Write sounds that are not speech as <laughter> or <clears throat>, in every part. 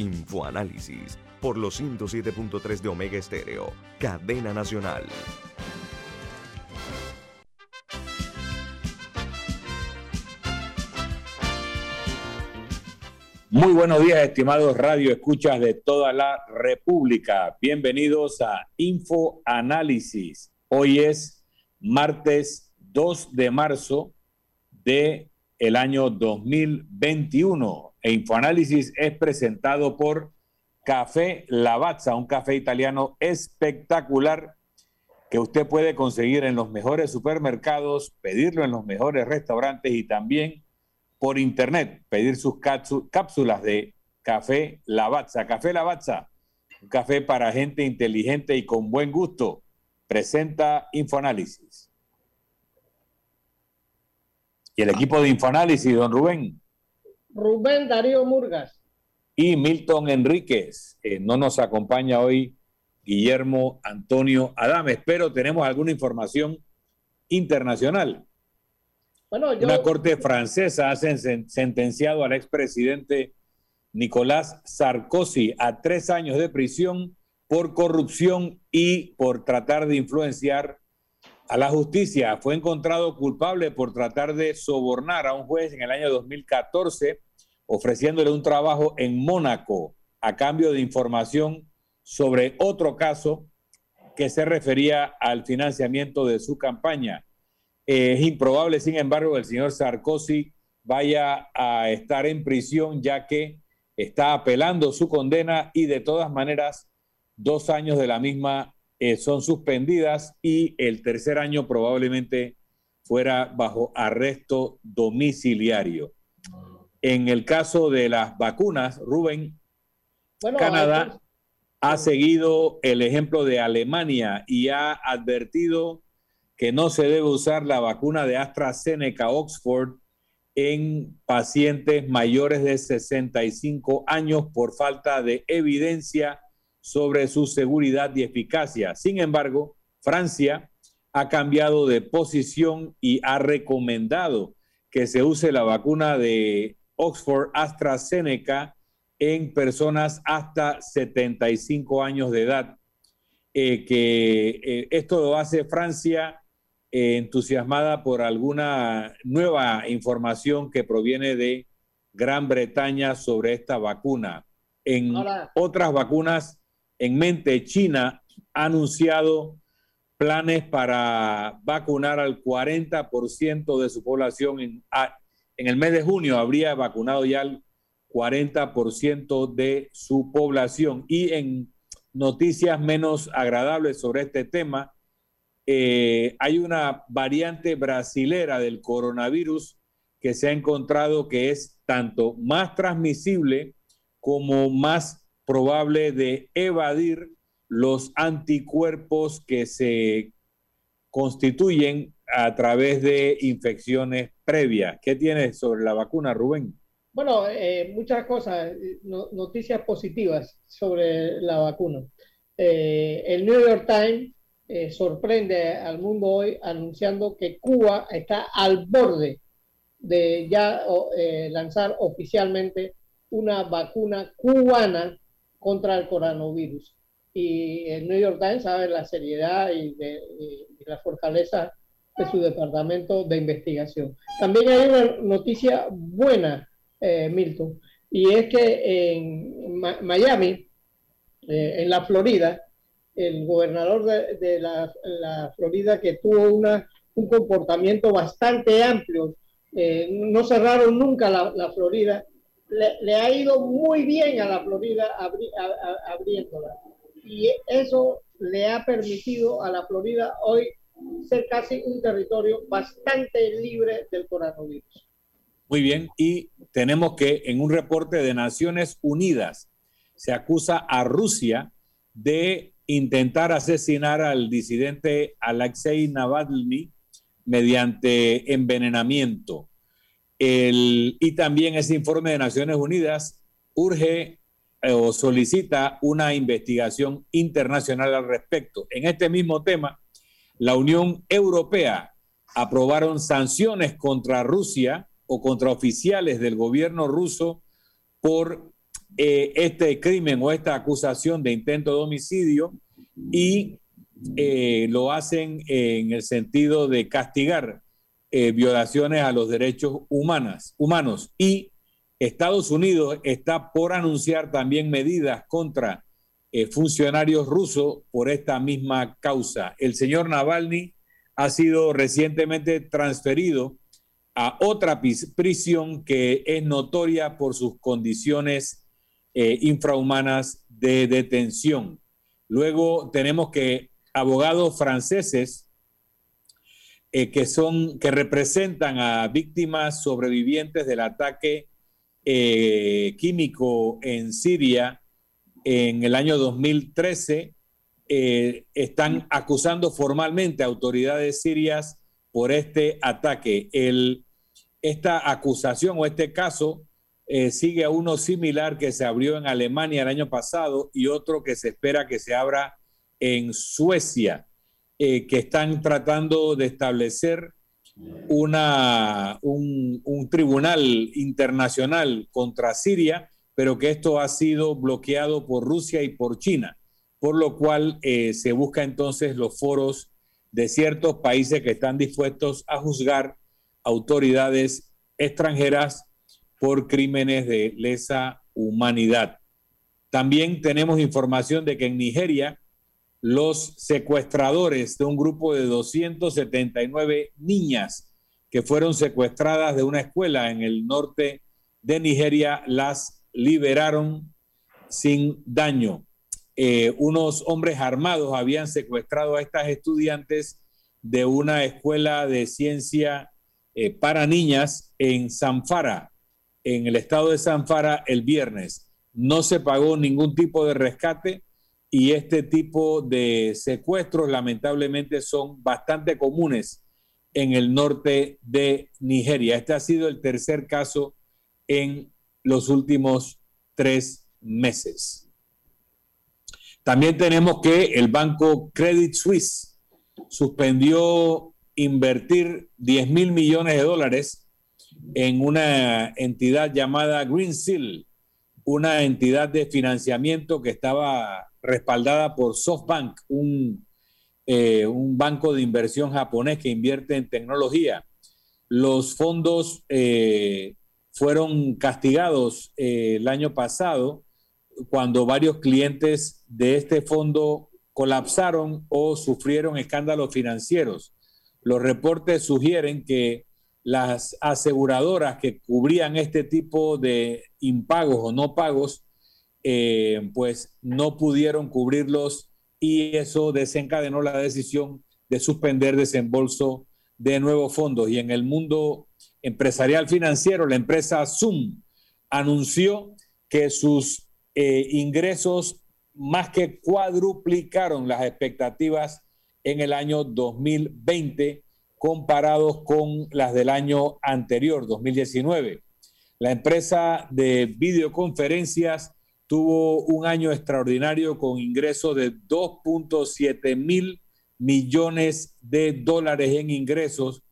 Infoanálisis por los 107.3 de Omega Estéreo, cadena nacional. Muy buenos días, estimados radio escuchas de toda la República. Bienvenidos a Infoanálisis. Hoy es martes 2 de marzo de el año 2021 e Infoanálisis es presentado por Café Lavazza, un café italiano espectacular que usted puede conseguir en los mejores supermercados, pedirlo en los mejores restaurantes y también por internet, pedir sus cápsulas de Café Lavazza. Café Lavazza, un café para gente inteligente y con buen gusto. Presenta Infoanálisis. Y el equipo de Infoanálisis, don Rubén. Rubén Darío Murgas. Y Milton Enríquez. Eh, no nos acompaña hoy Guillermo Antonio Adames, pero tenemos alguna información internacional. Bueno, yo... Una corte francesa ha sentenciado al expresidente Nicolás Sarkozy a tres años de prisión por corrupción y por tratar de influenciar a la justicia. Fue encontrado culpable por tratar de sobornar a un juez en el año 2014, ofreciéndole un trabajo en Mónaco a cambio de información sobre otro caso que se refería al financiamiento de su campaña. es improbable, sin embargo, que el señor Sarkozy vaya a estar en prisión ya que está apelando su condena y de todas maneras dos años de la misma eh, son suspendidas y el tercer año probablemente fuera bajo arresto domiciliario. En el caso de las vacunas, Rubén, Canadá ha seguido el ejemplo de Alemania y ha advertido que no se debe usar la vacuna de AstraZeneca Oxford en pacientes mayores de 65 años por falta de evidencia sobre su seguridad y eficacia. Sin embargo, Francia ha cambiado de posición y ha recomendado que se use la vacuna de Oxford AstraZeneca en personas hasta 75 años de edad. Eh, que eh, esto lo hace Francia eh, entusiasmada por alguna nueva información que proviene de Gran Bretaña sobre esta vacuna. En otras vacunas en mente, China ha anunciado planes para vacunar al 40% de su población. En, el mes de junio habría vacunado ya al 40% de su población. Y en noticias menos agradables sobre este tema, eh, hay una variante brasilera del coronavirus que se ha encontrado que es tanto más transmisible como más probable de evadir los anticuerpos que se constituyen a través de infecciones previas. ¿Qué tienes sobre la vacuna, Rubén? Bueno, eh, muchas cosas, noticias positivas sobre la vacuna. Eh, el New York Times eh, sorprende al mundo hoy anunciando que Cuba está al borde de ya lanzar oficialmente una vacuna cubana contra el coronavirus. Y el New York Times sabe la seriedad y, la fortaleza de su departamento de investigación. También hay una noticia buena, eh, Milton, y es que en Miami, eh, en la Florida, el gobernador de, la, Florida que tuvo un comportamiento bastante amplio, eh, no cerraron nunca la Florida le, ha ido muy bien a la Florida abriéndola. Y eso le ha permitido a la Florida hoy ser casi un territorio bastante libre del coronavirus. Muy bien, y tenemos que en un reporte de Naciones Unidas se acusa a Rusia de intentar asesinar al disidente Alexei Navalny mediante envenenamiento. Y también ese informe de Naciones Unidas urge eh, o solicita una investigación internacional al respecto. En este mismo tema, la Unión Europea aprobaron sanciones contra Rusia o contra oficiales del gobierno ruso por eh, este crimen o esta acusación de intento de homicidio y eh, lo hacen en el sentido de castigar eh, violaciones a los derechos humanas, humanos. Y Estados Unidos está por anunciar también medidas contra funcionarios rusos por esta misma causa. El señor Navalny ha sido recientemente transferido a otra prisión que es notoria por sus condiciones eh, infrahumanas de detención. Luego tenemos que abogados franceses eh, que son que representan a víctimas sobrevivientes del ataque eh, químico en Siria en el año 2013 están acusando formalmente a autoridades sirias por este ataque. Esta acusación o este caso eh, sigue a uno similar que se abrió en Alemania el año pasado y otro que se espera que se abra en Suecia, eh, que están tratando de establecer una, un, tribunal internacional contra Siria, pero que esto ha sido bloqueado por Rusia y por China, por lo cual eh, se busca entonces los foros de ciertos países que están dispuestos a juzgar autoridades extranjeras por crímenes de lesa humanidad. También tenemos información de que en Nigeria los secuestradores de un grupo de 279 niñas que fueron secuestradas de una escuela en el norte de Nigeria las liberaron sin daño. Eh, unos hombres armados habían secuestrado a estas estudiantes de una escuela de ciencia eh, para niñas en Zamfara, en el estado de Zamfara, el viernes. No se pagó ningún tipo de rescate y este tipo de secuestros lamentablemente son bastante comunes en el norte de Nigeria. Este ha sido el tercer caso en los últimos tres meses. También tenemos que el banco Credit Suisse suspendió invertir 10 mil millones de dólares en una entidad llamada Green Seal, una entidad de financiamiento que estaba respaldada por SoftBank, un, eh, un banco de inversión japonés que invierte en tecnología. Los fondos eh, fueron castigados eh, el año pasado cuando varios clientes de este fondo colapsaron o sufrieron escándalos financieros. Los reportes sugieren que las aseguradoras que cubrían este tipo de impagos o no pagos, eh, pues no pudieron cubrirlos y eso desencadenó la decisión de suspender desembolso de nuevos fondos. Y en el mundo empresarial financiero, la empresa Zoom anunció que sus eh, ingresos más que cuadruplicaron las expectativas en el año 2020 comparados con las del año anterior, 2019. La empresa de videoconferencias tuvo un año extraordinario con ingresos de 2.7 mil millones de dólares en ingresos,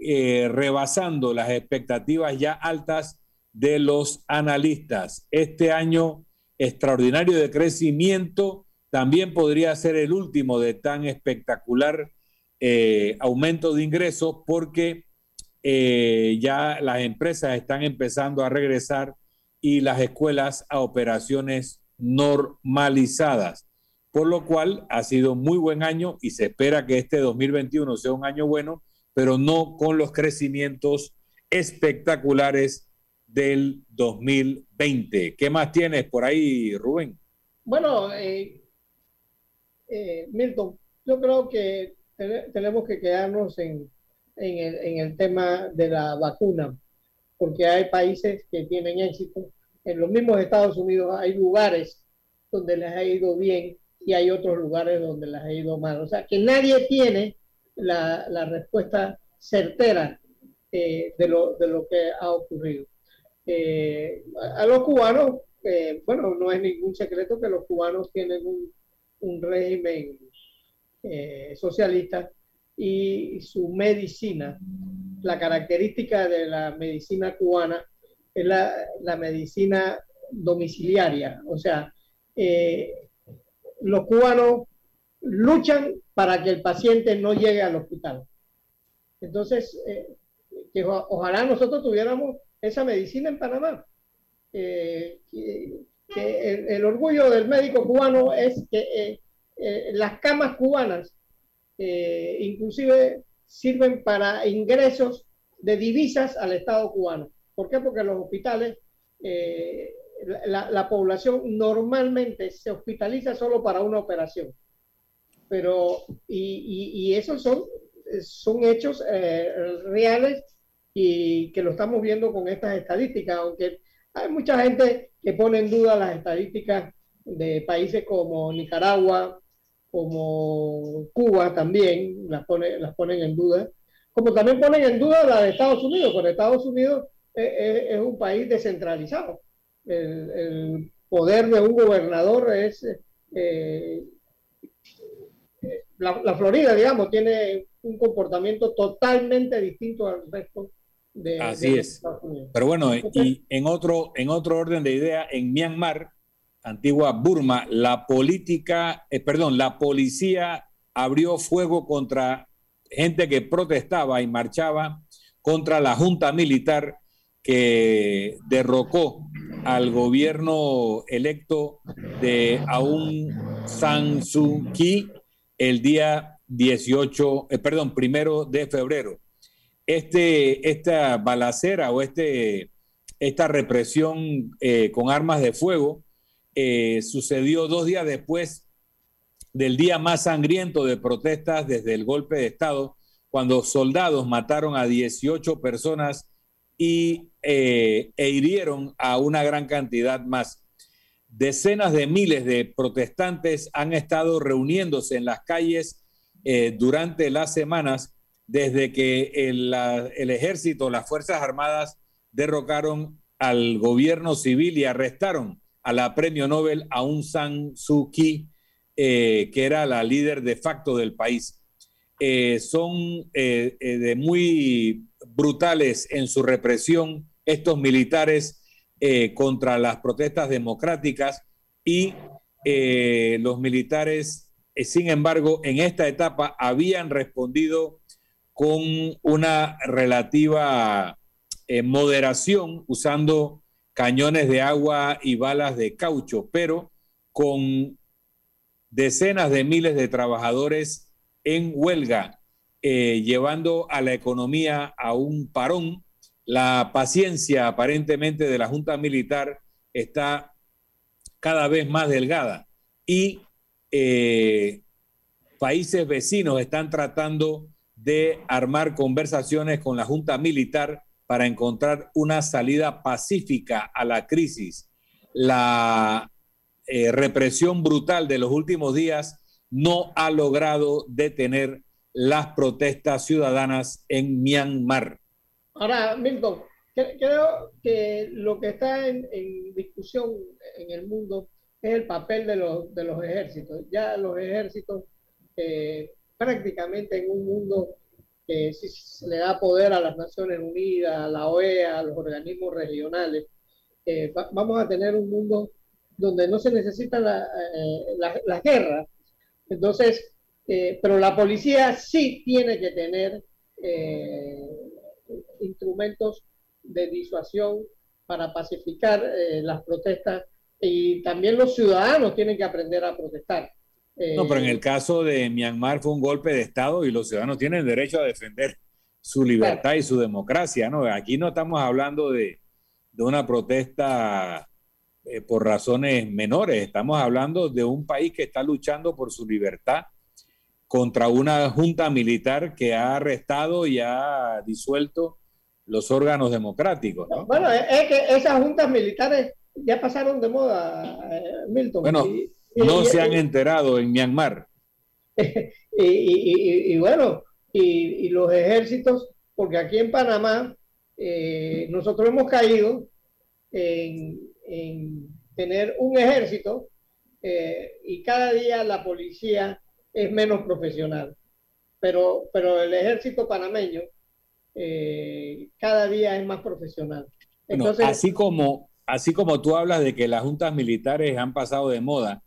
eh, rebasando las expectativas ya altas de los analistas. Este año extraordinario de crecimiento también podría ser el último de tan espectacular eh, aumento de ingresos porque eh, ya las empresas están empezando a regresar y las escuelas a operaciones normalizadas. Por lo cual ha sido muy buen año y se espera que este 2021 sea un año bueno, pero no con los crecimientos espectaculares del 2020. ¿Qué más tienes por ahí, Rubén? Bueno, eh, eh, Milton, yo creo que tenemos que quedarnos en, en, el, en, el, tema de la vacuna, porque hay países que tienen éxito en los mismos Estados Unidos hay lugares donde les ha ido bien y hay otros lugares donde les ha ido mal. O sea, que nadie tiene la, respuesta certera eh, de, lo, de lo que ha ocurrido. Eh, a los cubanos, eh, bueno, no es ningún secreto que los cubanos tienen un régimen socialista y su medicina, la característica de la medicina cubana es la, la medicina domiciliaria, o sea, los cubanos luchan para que el paciente no llegue al hospital. Entonces, eh, que ojalá nosotros tuviéramos esa medicina en Panamá. Eh, el, orgullo del médico cubano es que eh, las camas cubanas inclusive sirven para ingresos de divisas al Estado cubano. ¿Por qué? Porque los hospitales la, población normalmente se hospitaliza solo para una operación. Pero, y, esos son, son hechos eh, reales y que lo estamos viendo con estas estadísticas, aunque hay mucha gente que pone en duda las estadísticas de países como Nicaragua, como Cuba también, las, pone, las ponen en duda, como también ponen en duda la de Estados Unidos, porque Estados Unidos es un país descentralizado el, poder de un gobernador es... Eh, la, Florida, digamos, tiene un comportamiento totalmente distinto al resto de, Así es. Pero bueno, y en otro, en otro orden de idea, en Myanmar, antigua Burma, la política, eh, perdón, la policía abrió fuego contra gente que protestaba y marchaba contra la junta militar que derrocó al gobierno electo de Aung San Suu Kyi el día 18, eh, perdón, primero de febrero. Este, esta balacera o este, esta represión eh, con armas de fuego eh, sucedió dos días después del día más sangriento de protestas desde el golpe de Estado, cuando soldados mataron a 18 personas y, eh, e hirieron a una gran cantidad más. Decenas de miles de protestantes han estado reuniéndose en las calles eh, durante las semanas desde que el, el, ejército, las Fuerzas Armadas derrocaron al gobierno civil y arrestaron a la premio Nobel Aung San Suu Kyi, eh, que era la líder de facto del país. son de muy brutales en su represión estos militares eh, contra las protestas democráticas y eh, los militares, eh, sin embargo, en esta etapa habían respondido con una relativa moderación usando cañones de agua y balas de caucho, pero con decenas de miles de trabajadores en huelga eh, llevando a la economía a un parón. La paciencia aparentemente de la Junta Militar está cada vez más delgada y eh, países vecinos están tratando de armar conversaciones con la Junta Militar para encontrar una salida pacífica a la crisis. La eh, represión brutal de los últimos días no ha logrado detener las protestas ciudadanas en Myanmar. Ahora, Milton, creo que lo que está en, discusión en el mundo es el papel de los, de los ejércitos. Ya los ejércitos, eh, prácticamente en un mundo si se le da poder a las Naciones Unidas, a la OEA, a los organismos regionales, eh, vamos a tener un mundo donde no se necesita la, eh, la guerra. Entonces, eh, pero la policía sí tiene que tener instrumentos de disuasión para pacificar las protestas y también los ciudadanos tienen que aprender a protestar. No, pero en el caso de Myanmar fue un golpe de Estado y los ciudadanos tienen derecho a defender su libertad y su democracia. ¿no? Aquí no estamos hablando de, de una protesta por razones menores, estamos hablando de un país que está luchando por su libertad contra una junta militar que ha arrestado y ha disuelto los órganos democráticos. Bueno, es que esas juntas militares ya pasaron de moda, eh, Milton. Bueno, no se han enterado en Myanmar. <laughs> y, bueno, y, los ejércitos, porque aquí en Panamá eh, nosotros hemos caído en, tener un ejército eh, y cada día la policía es menos profesional. Pero, pero el ejército panameño cada día es más profesional. Entonces, así como así como tú hablas de que las juntas militares han pasado de moda,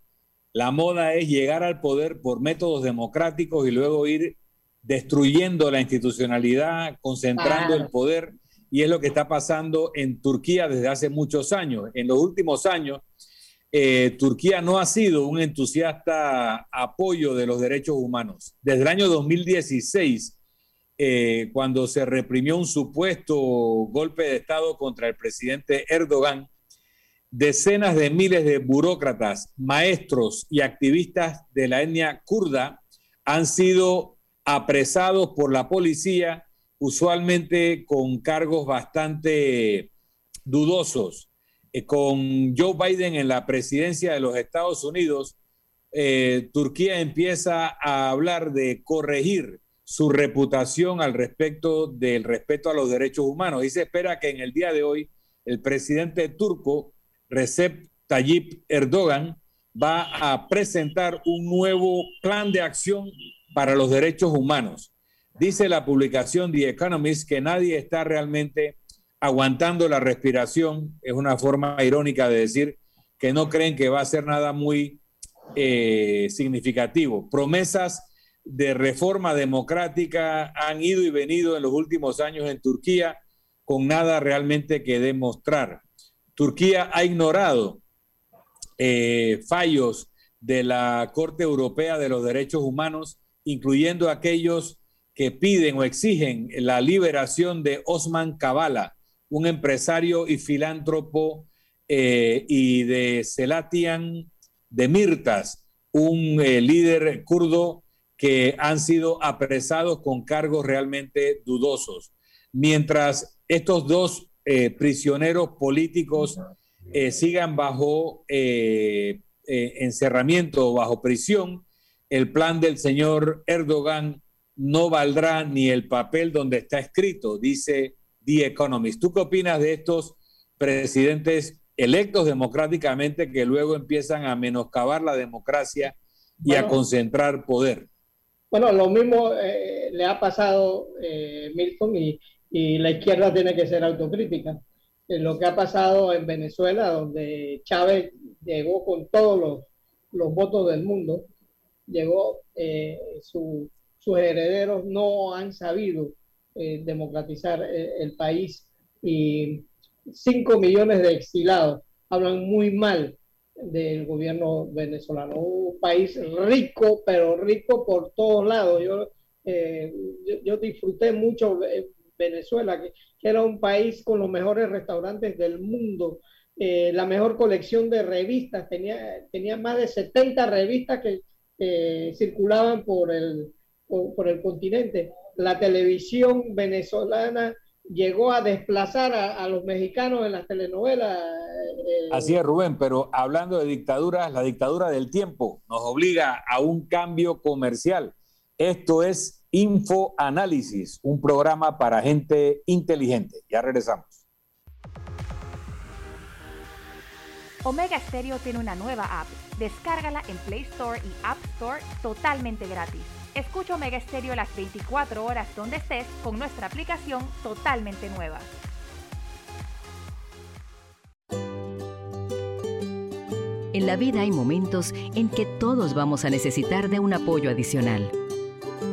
la moda es llegar al poder por métodos democráticos y luego ir destruyendo la institucionalidad, concentrando el poder. Y es lo que está pasando en Turquía desde hace muchos años. En los últimos años, eh, Turquía no ha sido un entusiasta apoyo de los derechos humanos. Desde el año 2016, eh, cuando se reprimió un supuesto golpe de Estado contra el presidente Erdogan, decenas de miles de burócratas, maestros y activistas de la etnia kurda han sido apresados por la policía, usualmente con cargos bastante dudosos. Eh, con Joe Biden en la presidencia de los Estados Unidos, eh, Turquía empieza a hablar de corregir su reputación al respecto del respeto a los derechos humanos y se espera que en el día de hoy el presidente turco Recep Tayyip Erdogan va a presentar un nuevo plan de acción para los derechos humanos. Dice la publicación The Economist que nadie está realmente aguantando la respiración. Es una forma irónica de decir que no creen que va a ser nada muy eh, significativo. Promesas de reforma democrática han ido y venido en los últimos años en Turquía con nada realmente que demostrar. Turquía ha ignorado eh, fallos de la Corte Europea de los Derechos Humanos, incluyendo aquellos que piden o exigen la liberación de Osman Kavala, un empresario y filántropo, eh, y de Selatian Demirtas, un eh, líder kurdo que han sido apresados con cargos realmente dudosos. Mientras estos dos eh, prisioneros políticos eh, sigan bajo eh, encerramiento o bajo prisión, el plan del señor Erdogan no valdrá ni el papel donde está escrito, dice The Economist. ¿Tú qué opinas de estos presidentes electos democráticamente que luego empiezan a menoscabar la democracia y a concentrar poder? Bueno, lo mismo le ha pasado Milton y, y la izquierda tiene que ser autocrítica. En lo que ha pasado en Venezuela, donde Chávez llegó con todos los, los votos del mundo, llegó, eh, sus herederos no han sabido eh, democratizar eh, el país y 5 millones de exilados hablan muy mal del gobierno venezolano. Un país rico, pero rico por todos lados. Yo, yo, yo, disfruté mucho Venezuela, que, era un país con los mejores restaurantes del mundo, eh, la mejor colección de revistas, tenía, tenía más de 70 revistas que circulaban por el, por, el continente. La televisión venezolana llegó a desplazar a, los mexicanos en las telenovelas. Eh, Así es, Rubén, pero hablando de dictaduras, la dictadura del tiempo nos obliga a un cambio comercial. Esto es Infoanálisis, un programa para gente inteligente. Ya regresamos. Omega Stereo tiene una nueva app. Descárgala en Play Store y App Store totalmente gratis. Escucha Omega Stereo las 24 horas donde estés con nuestra aplicación totalmente nueva. En la vida hay momentos en que todos vamos a necesitar de un apoyo adicional.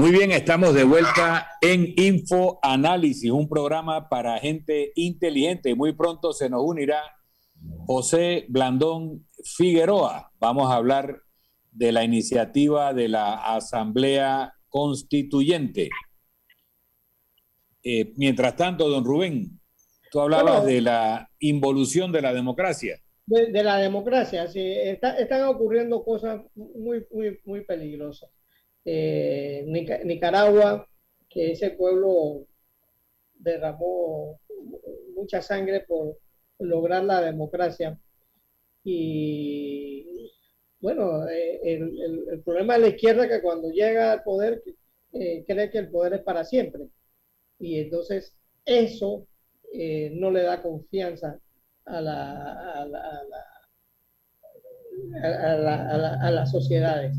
Muy bien, estamos de vuelta en Info Análisis, un programa para gente inteligente. Muy pronto se nos unirá José Blandón Figueroa. Vamos a hablar de la iniciativa de la Asamblea Constituyente. Eh, mientras tanto, don Rubén, tú hablabas de la involución de la democracia. De, la democracia, sí. están ocurriendo cosas muy, muy, muy peligrosas eh, Nicaragua, que ese pueblo derramó mucha sangre por lograr la democracia. Y bueno, eh, el, problema de la izquierda es que cuando llega al poder eh, cree que el poder es para siempre. Y entonces eso no le da confianza a, la, a las sociedades.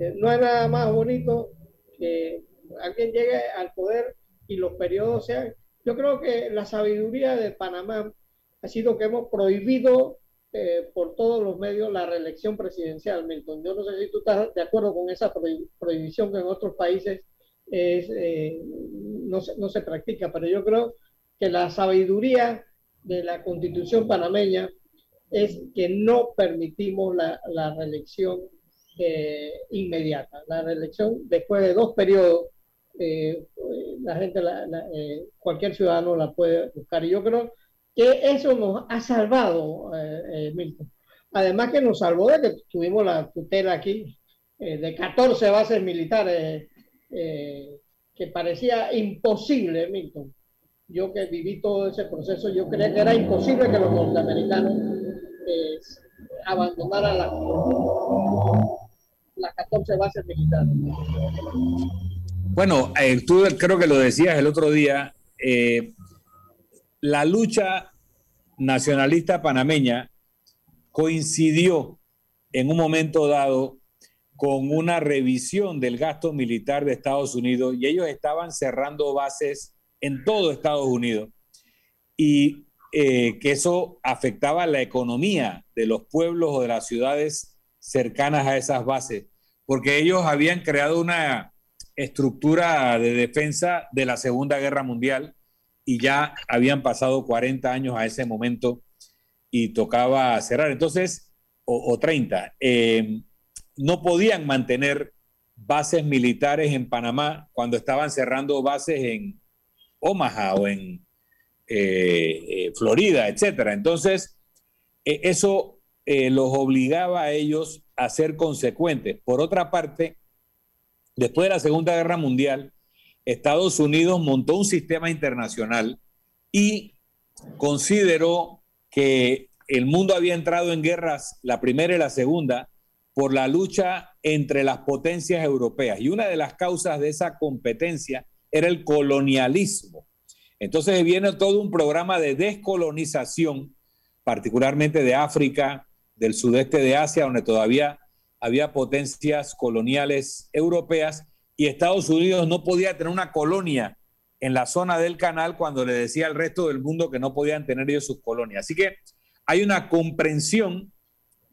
Este, no hay nada más bonito que alguien llegue al poder y los periodos sean. Yo creo que la sabiduría de Panamá ha sido que hemos prohibido eh, por todos los medios la reelección presidencial, Milton. Yo no sé si tú estás de acuerdo con esa prohibición que en otros países eh, no, se, practica, pero yo creo que la sabiduría de la constitución panameña es que no permitimos la, la reelección eh, inmediata. La reelección, después de dos periodos, eh, la gente, eh, cualquier ciudadano la puede buscar. Y yo creo que eso nos ha salvado, Milton. Además que nos salvó de que tuvimos la tutela aquí de 14 bases militares que parecía imposible, Milton. Yo que viví todo ese proceso, yo creía que era imposible que los norteamericanos abandonaran la las 14 bases militares. Bueno, eh, tú creo que lo decías el otro día, eh, la lucha nacionalista panameña coincidió en un momento dado con una revisión del gasto militar de Estados Unidos y ellos estaban cerrando bases en todo Estados Unidos y eh, que eso afectaba la economía de los pueblos o de las ciudades cercanas a esas bases porque ellos habían creado una estructura de defensa de la Segunda Guerra Mundial y ya habían pasado 40 años a ese momento y tocaba cerrar. Entonces, o, 30, eh, no podían mantener bases militares en Panamá cuando estaban cerrando bases en Omaha o en eh, eh, Florida, etcétera. Entonces, eso los obligaba a ellos a ser consecuentes. Por otra parte, después de la Segunda Guerra Mundial, Estados Unidos montó un sistema internacional y consideró que el mundo había entrado en guerras, la primera y la segunda, por la lucha entre las potencias europeas. Y una de las causas de esa competencia era el colonialismo. Entonces viene todo un programa de descolonización, particularmente de África, del sudeste de Asia, donde todavía había potencias coloniales europeas y Estados Unidos no podía tener una colonia en la zona del canal cuando le decía al resto del mundo que no podían tener ellos sus colonias. Así que hay una comprensión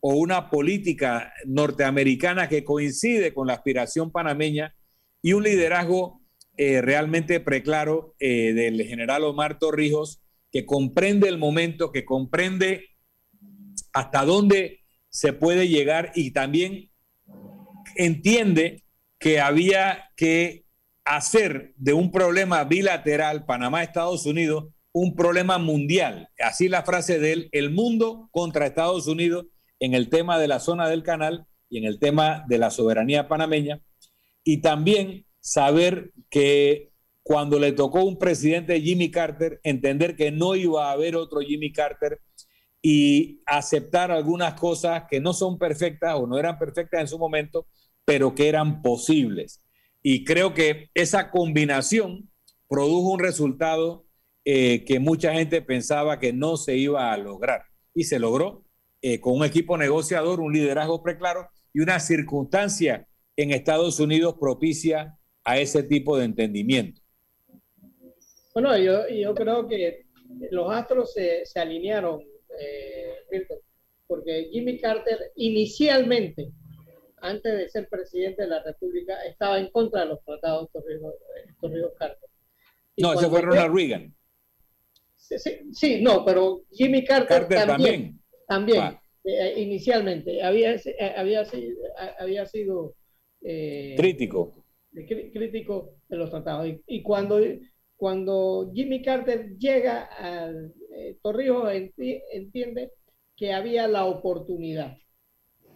o una política norteamericana que coincide con la aspiración panameña y un liderazgo eh, realmente preclaro eh, del general Omar Torrijos, que comprende el momento, que comprende hasta dónde se puede llegar y también entiende que había que hacer de un problema bilateral Panamá-Estados Unidos un problema mundial. Así la frase de él, el mundo contra Estados Unidos en el tema de la zona del canal y en el tema de la soberanía panameña. Y también saber que cuando le tocó un presidente Jimmy Carter, entender que no iba a haber otro Jimmy Carter y aceptar algunas cosas que no son perfectas o no eran perfectas en su momento, pero que eran posibles. Y creo que esa combinación produjo un resultado eh, que mucha gente pensaba que no se iba a lograr. Y se logró eh, con un equipo negociador, un liderazgo preclaro y una circunstancia en Estados Unidos propicia a ese tipo de entendimiento. Bueno, yo, yo creo que los astros se, se alinearon, eh, porque Jimmy Carter inicialmente, antes de ser presidente de la República, estaba en contra de los tratados Torrijos-Carter. No, ese fue Ronald Reagan. Sí, no, pero Jimmy Carter, también. También, eh, inicialmente. Había, eh, había, había sido... crítico. Crítico de los tratados. y cuando cuando Jimmy Carter llega al eh, Torrijos entiende que había la oportunidad.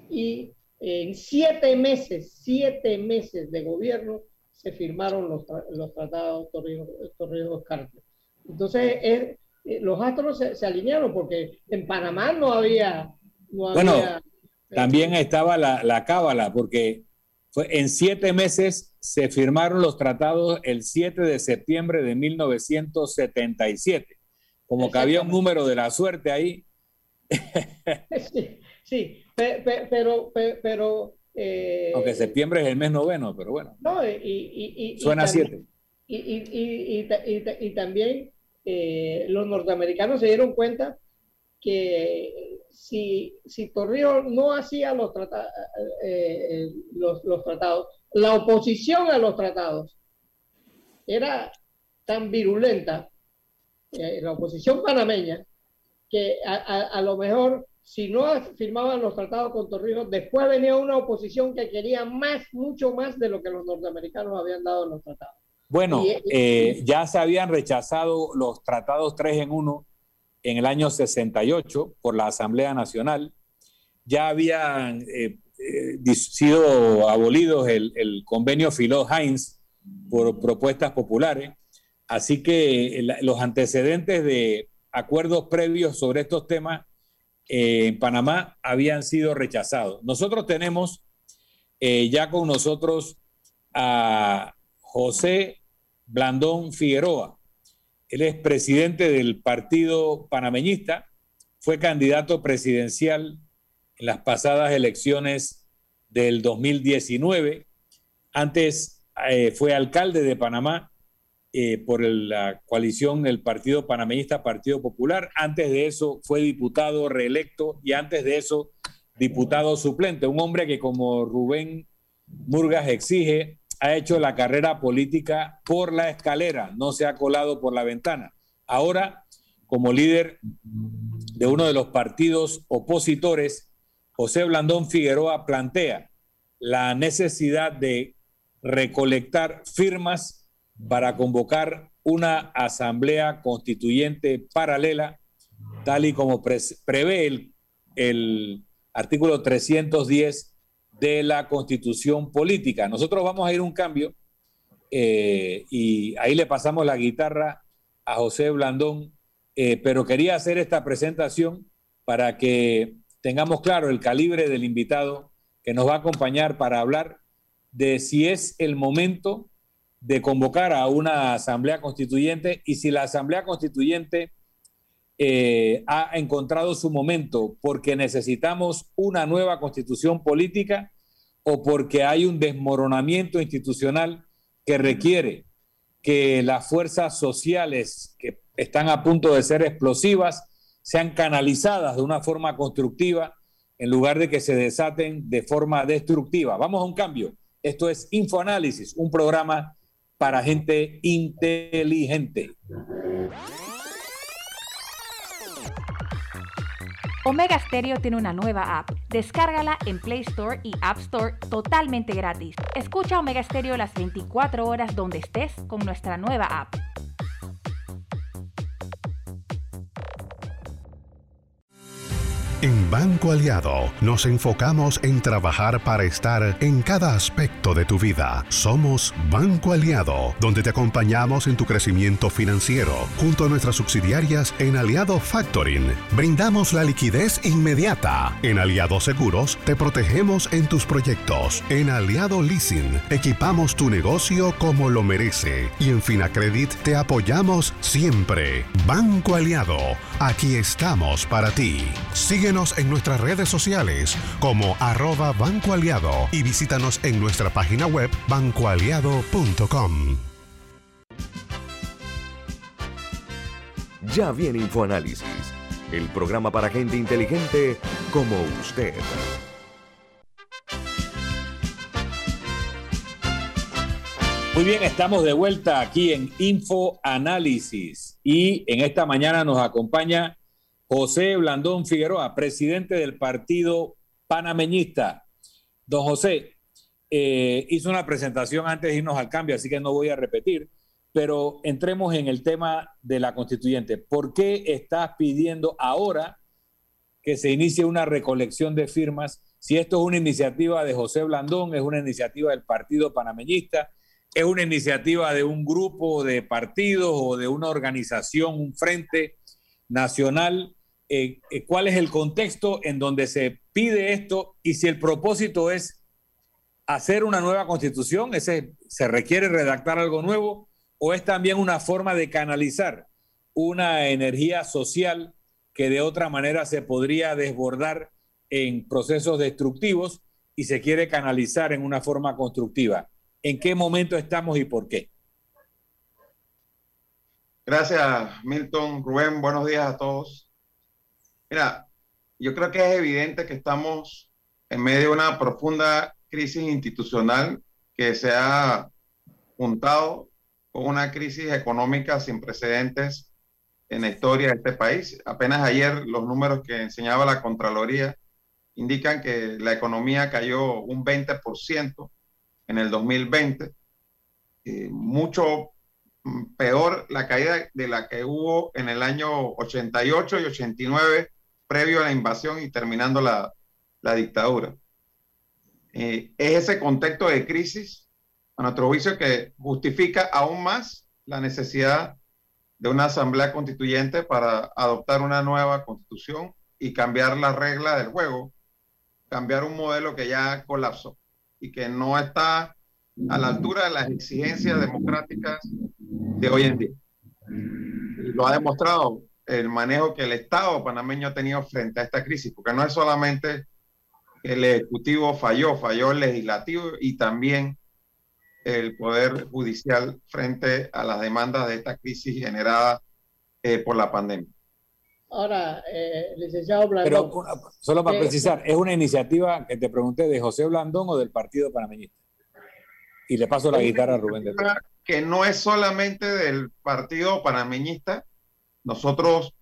Y en siete meses, siete meses de gobierno, se firmaron los, los tratados Torrijos, Carter. Entonces, eh, los astros se, alinearon porque en Panamá no había... bueno, también estaba la, la cábala, porque fue en siete meses se firmaron los tratados el 7 de septiembre de 1977. Como que había un número de la suerte ahí. <laughs> Sí, pero, pero, eh, aunque septiembre es el mes noveno, pero bueno. No, y, suena siete. Y, también eh, los norteamericanos se dieron cuenta que si, si Torrijos no hacía los, eh, los, los tratados, la oposición a los tratados era tan virulenta, eh, la oposición panameña, que a, lo mejor si no firmaban los tratados con Torrijos, después venía una oposición que quería más, mucho más de lo que los norteamericanos habían dado en los tratados. Bueno, eh, ya se habían rechazado los tratados 3 en 1 en el año 68 por la Asamblea Nacional. Ya habían eh, eh, sido abolidos el, convenio Filó-Heinz por propuestas populares. Así que los antecedentes de acuerdos previos sobre estos temas eh, en Panamá habían sido rechazados. Nosotros tenemos eh, ya con nosotros a José Blandón Figueroa. Él es presidente del Partido Panameñista, fue candidato presidencial en las pasadas elecciones del 2019. Antes eh, fue alcalde de Panamá eh, por la coalición del Partido Panameñista Partido Popular. Antes de eso fue diputado reelecto y antes de eso diputado suplente. Un hombre que como Rubén Murgas exige, ha hecho la carrera política por la escalera, no se ha colado por la ventana. Ahora, como líder de uno de los partidos opositores, José Blandón Figueroa plantea la necesidad de recolectar firmas para convocar una asamblea constituyente paralela, tal y como prevé el, artículo 310 de la constitución política. Nosotros vamos a ir un cambio eh, y ahí le pasamos la guitarra a José Blandón, eh, pero quería hacer esta presentación para que tengamos claro el calibre del invitado que nos va a acompañar para hablar de si es el momento de convocar a una asamblea constituyente y si la asamblea constituyente eh, ha encontrado su momento porque necesitamos una nueva constitución política o porque hay un desmoronamiento institucional que requiere que las fuerzas sociales que están a punto de ser explosivas sean canalizadas de una forma constructiva en lugar de que se desaten de forma destructiva. Vamos a un cambio. Esto es Infoanálisis, un programa para gente inteligente. Omega Stereo tiene una nueva app. Descárgala en Play Store y App Store totalmente gratis. Escucha Omega Stereo las 24 horas donde estés con nuestra nueva app. En Banco Aliado nos enfocamos en trabajar para estar en cada aspecto de tu vida. Somos Banco Aliado, donde te acompañamos en tu crecimiento financiero. Junto a nuestras subsidiarias en Aliado Factoring, brindamos la liquidez inmediata. En Aliado Seguros, te protegemos en tus proyectos. En Aliado Leasing, equipamos tu negocio como lo merece. Y en Finacredit, te apoyamos siempre. Banco Aliado, aquí estamos para ti. Síguenos en nuestras redes sociales como arroba Banco Aliado y visítanos en nuestra página web bancoaliado.com. Ya viene InfoAnálisis, el programa para gente inteligente como usted. Muy bien, estamos de vuelta aquí en Info Análisis y en esta mañana nos acompaña José Blandón Figueroa, presidente del partido panameñista. Don José, eh, hizo una presentación antes de irnos al cambio, así que no voy a repetir, pero entremos en el tema de la constituyente. ¿Por qué estás pidiendo ahora que se inicie una recolección de firmas si esto es una iniciativa de José Blandón, es una iniciativa del partido panameñista? Es una iniciativa de un grupo de partidos o de una organización, un frente nacional. Eh, eh, ¿Cuál es el contexto en donde se pide esto? Y si el propósito es hacer una nueva constitución, ese, se requiere redactar algo nuevo, o es también una forma de canalizar una energía social que de otra manera se podría desbordar en procesos destructivos y se quiere canalizar en una forma constructiva en qué momento estamos y por qué. Gracias, Milton. Rubén, buenos días a todos. Mira, yo creo que es evidente que estamos en medio de una profunda crisis institucional que se ha juntado con una crisis económica sin precedentes en la historia de este país. Apenas ayer los números que enseñaba la Contraloría indican que la economía cayó un 20% en el 2020. Eh, mucho peor la caída de la que hubo en el año 88 y 89, previo a la invasión y terminando la, la dictadura. Eh, es ese contexto de crisis, a nuestro juicio, que justifica aún más la necesidad de una asamblea constituyente para adoptar una nueva constitución y cambiar la regla del juego, cambiar un modelo que ya colapsó y que no está a la altura de las exigencias democráticas de hoy en día. Lo ha demostrado el manejo que el Estado panameño ha tenido frente a esta crisis, porque no es solamente el Ejecutivo falló, falló el Legislativo y también el Poder Judicial frente a las demandas de esta crisis generada eh, por la pandemia. Ahora, eh, licenciado Blandón. Pero solo para precisar, ¿es una iniciativa que te pregunté de José Blandón o del Partido Panameñista? Y le paso la guitarra a Rubén. De que no es solamente del Partido Panameñista. Nosotros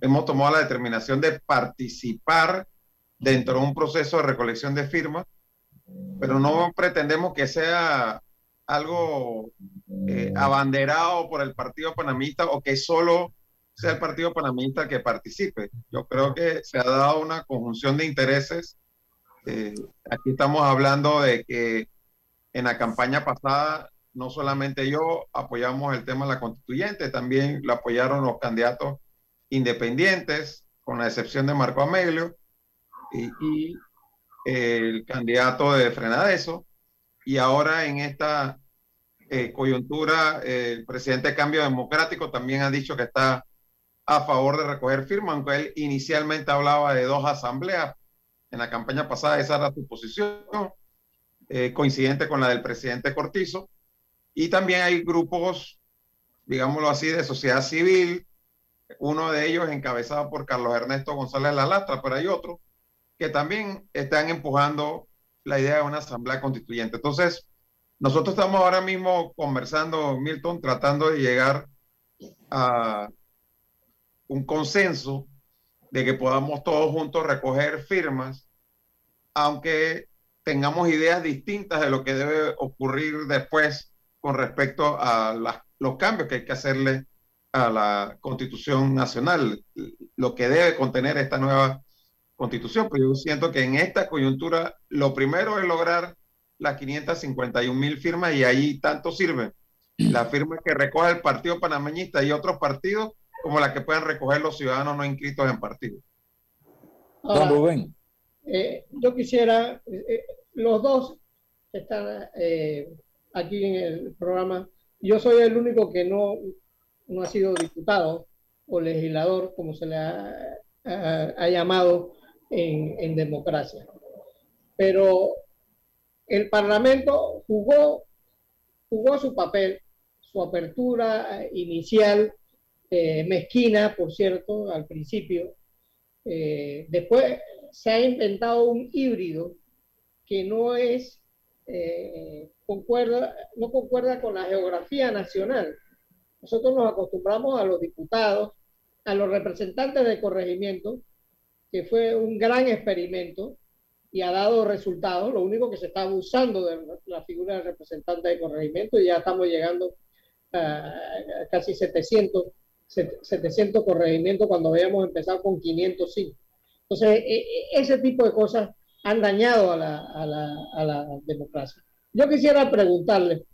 hemos tomado la determinación de participar dentro de un proceso de recolección de firmas, pero no pretendemos que sea algo eh, abanderado por el Partido Panameñista o que solo sea el Partido Panamista que participe. Yo creo que se ha dado una conjunción de intereses. Eh, aquí estamos hablando de que en la campaña pasada, no solamente yo apoyamos el tema de la constituyente, también lo apoyaron los candidatos independientes, con la excepción de Marco Amelio y, el candidato de Frenadeso. Y ahora en esta eh, coyuntura, el presidente de Cambio Democrático también ha dicho que está a favor de recoger firmas, aunque él inicialmente hablaba de dos asambleas. En la campaña pasada esa era su posición, eh, coincidente con la del presidente Cortizo. Y también hay grupos, digámoslo así, de sociedad civil, uno de ellos encabezado por Carlos Ernesto González Lalastra, pero hay otros que también están empujando la idea de una asamblea constituyente. Entonces, nosotros estamos ahora mismo conversando, Milton, tratando de llegar a un consenso de que podamos todos juntos recoger firmas, aunque tengamos ideas distintas de lo que debe ocurrir después con respecto a los cambios que hay que hacerle a la constitución nacional, lo que debe contener esta nueva constitución. Pero yo siento que en esta coyuntura lo primero es lograr las 551 mil firmas y ahí tanto sirve la firma que recoge el Partido Panameñista y otros partidos como la que pueden recoger los ciudadanos no inscritos en partido. Don Rubén. Eh, yo quisiera, eh, eh, los dos están aquí en el programa. Yo soy el único que no, no ha sido diputado o legislador, como se le ha, ha, llamado en, democracia. Pero el Parlamento jugó, jugó su papel, su apertura inicial, eh, mezquina, por cierto, al principio. Eh, después se ha inventado un híbrido que no es eh, concuerda, no concuerda con la geografía nacional. Nosotros nos acostumbramos a los diputados, a los representantes de corregimiento, que fue un gran experimento y ha dado resultados. Lo único que se está abusando de la figura del representante de corregimiento y ya estamos llegando a, casi 700, 700 corregimientos cuando habíamos empezado con 505. Entonces, e, e, ese tipo de cosas han dañado a la, democracia. Yo quisiera preguntarle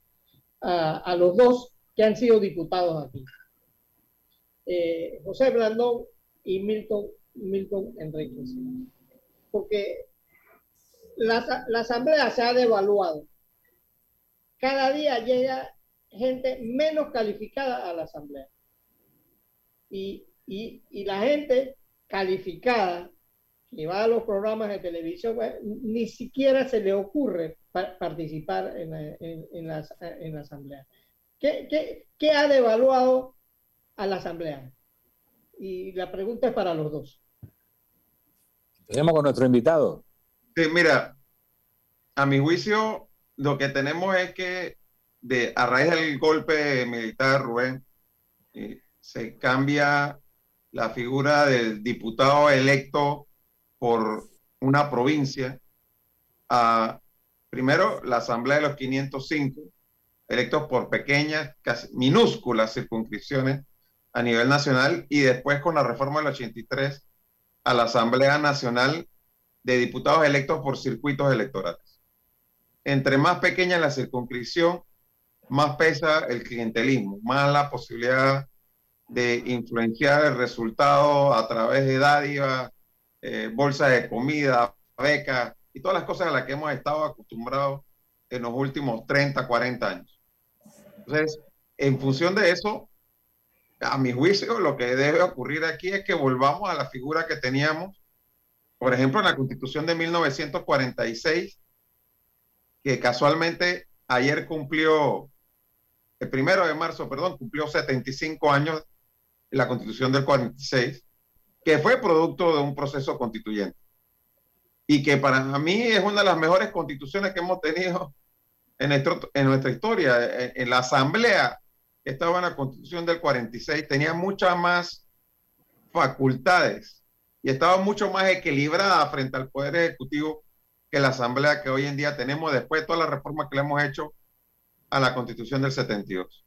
a, los dos que han sido diputados aquí, eh, José Blandón y Milton Milton Enríquez. Porque la asamblea se ha devaluado. Cada día llega gente menos calificada a la asamblea. Y, y, y, la gente calificada que va a los programas de televisión, pues, ni siquiera se le ocurre participar en la, en, en, la, en la asamblea. ¿Qué, qué, ¿Qué ha devaluado a la asamblea? Y la pregunta es para los dos. Tenemos con nuestro invitado. Sí, mira, a mi juicio, lo que tenemos es que de, a raíz del golpe militar, Rubén, eh, se cambia la figura del diputado electo por una provincia a, primero, la Asamblea de los 505, electos por pequeñas, casi minúsculas circunscripciones a nivel nacional, y después con la reforma del 83 a la Asamblea Nacional de Diputados electos por circuitos electorales. Entre más pequeña la circunscripción, más pesa el clientelismo, más la posibilidad de influenciar el resultado a través de dádivas, eh, bolsas de comida, becas y todas las cosas a las que hemos estado acostumbrados en los últimos 30, 40 años. Entonces, en función de eso, a mi juicio, lo que debe ocurrir aquí es que volvamos a la figura que teníamos, por ejemplo, en la Constitución de 1946, que casualmente ayer cumplió, el primero de marzo, perdón, cumplió 75 años la Constitución del 46, que fue producto de un proceso constituyente. Y que para mí es una de las mejores constituciones que hemos tenido en, en nuestra historia. en la Asamblea estaba en la constitución del 46 tenía muchas más facultades y estaba mucho más equilibrada frente al Poder Ejecutivo que la Asamblea que hoy en día tenemos después de todas las reformas que le hemos hecho a la constitución del 72.